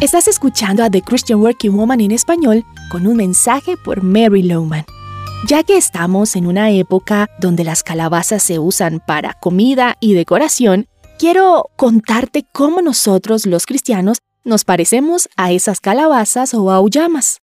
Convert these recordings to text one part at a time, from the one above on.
Estás escuchando a The Christian Working Woman en español con un mensaje por Mary Lowman. Ya que estamos en una época donde las calabazas se usan para comida y decoración, quiero contarte cómo nosotros los cristianos nos parecemos a esas calabazas o aullamas.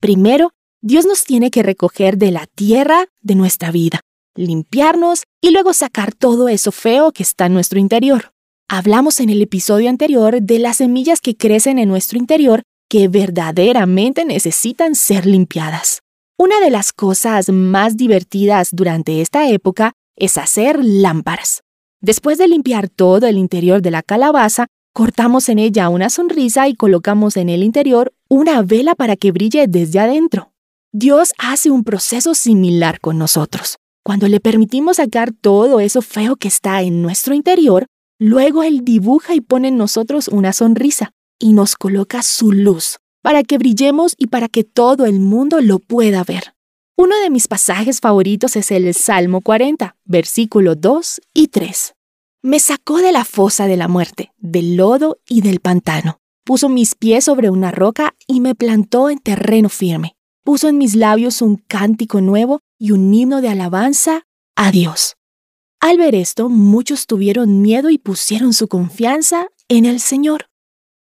Primero, Dios nos tiene que recoger de la tierra de nuestra vida, limpiarnos y luego sacar todo eso feo que está en nuestro interior. Hablamos en el episodio anterior de las semillas que crecen en nuestro interior que verdaderamente necesitan ser limpiadas. Una de las cosas más divertidas durante esta época es hacer lámparas. Después de limpiar todo el interior de la calabaza, cortamos en ella una sonrisa y colocamos en el interior una vela para que brille desde adentro. Dios hace un proceso similar con nosotros. Cuando le permitimos sacar todo eso feo que está en nuestro interior, Luego Él dibuja y pone en nosotros una sonrisa y nos coloca su luz para que brillemos y para que todo el mundo lo pueda ver. Uno de mis pasajes favoritos es el Salmo 40, versículo 2 y 3. Me sacó de la fosa de la muerte, del lodo y del pantano. Puso mis pies sobre una roca y me plantó en terreno firme. Puso en mis labios un cántico nuevo y un himno de alabanza a Dios. Al ver esto, muchos tuvieron miedo y pusieron su confianza en el Señor.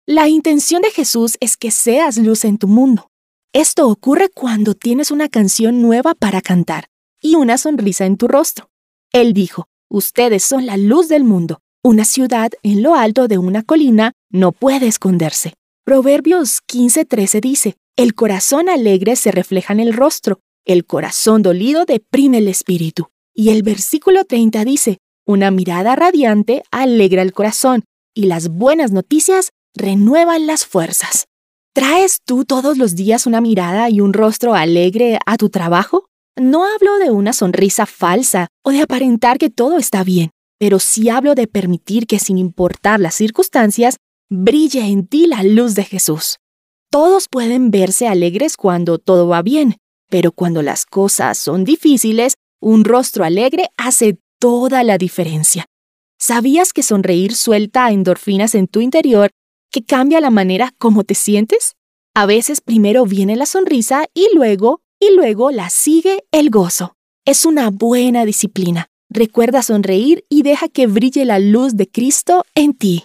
La intención de Jesús es que seas luz en tu mundo. Esto ocurre cuando tienes una canción nueva para cantar y una sonrisa en tu rostro. Él dijo, ustedes son la luz del mundo. Una ciudad en lo alto de una colina no puede esconderse. Proverbios 15:13 dice, el corazón alegre se refleja en el rostro, el corazón dolido deprime el espíritu. Y el versículo 30 dice, una mirada radiante alegra el corazón y las buenas noticias renuevan las fuerzas. ¿Traes tú todos los días una mirada y un rostro alegre a tu trabajo? No hablo de una sonrisa falsa o de aparentar que todo está bien, pero sí hablo de permitir que sin importar las circunstancias, brille en ti la luz de Jesús. Todos pueden verse alegres cuando todo va bien, pero cuando las cosas son difíciles, un rostro alegre hace toda la diferencia. ¿Sabías que sonreír suelta endorfinas en tu interior que cambia la manera como te sientes? A veces primero viene la sonrisa y luego, y luego la sigue el gozo. Es una buena disciplina. Recuerda sonreír y deja que brille la luz de Cristo en ti.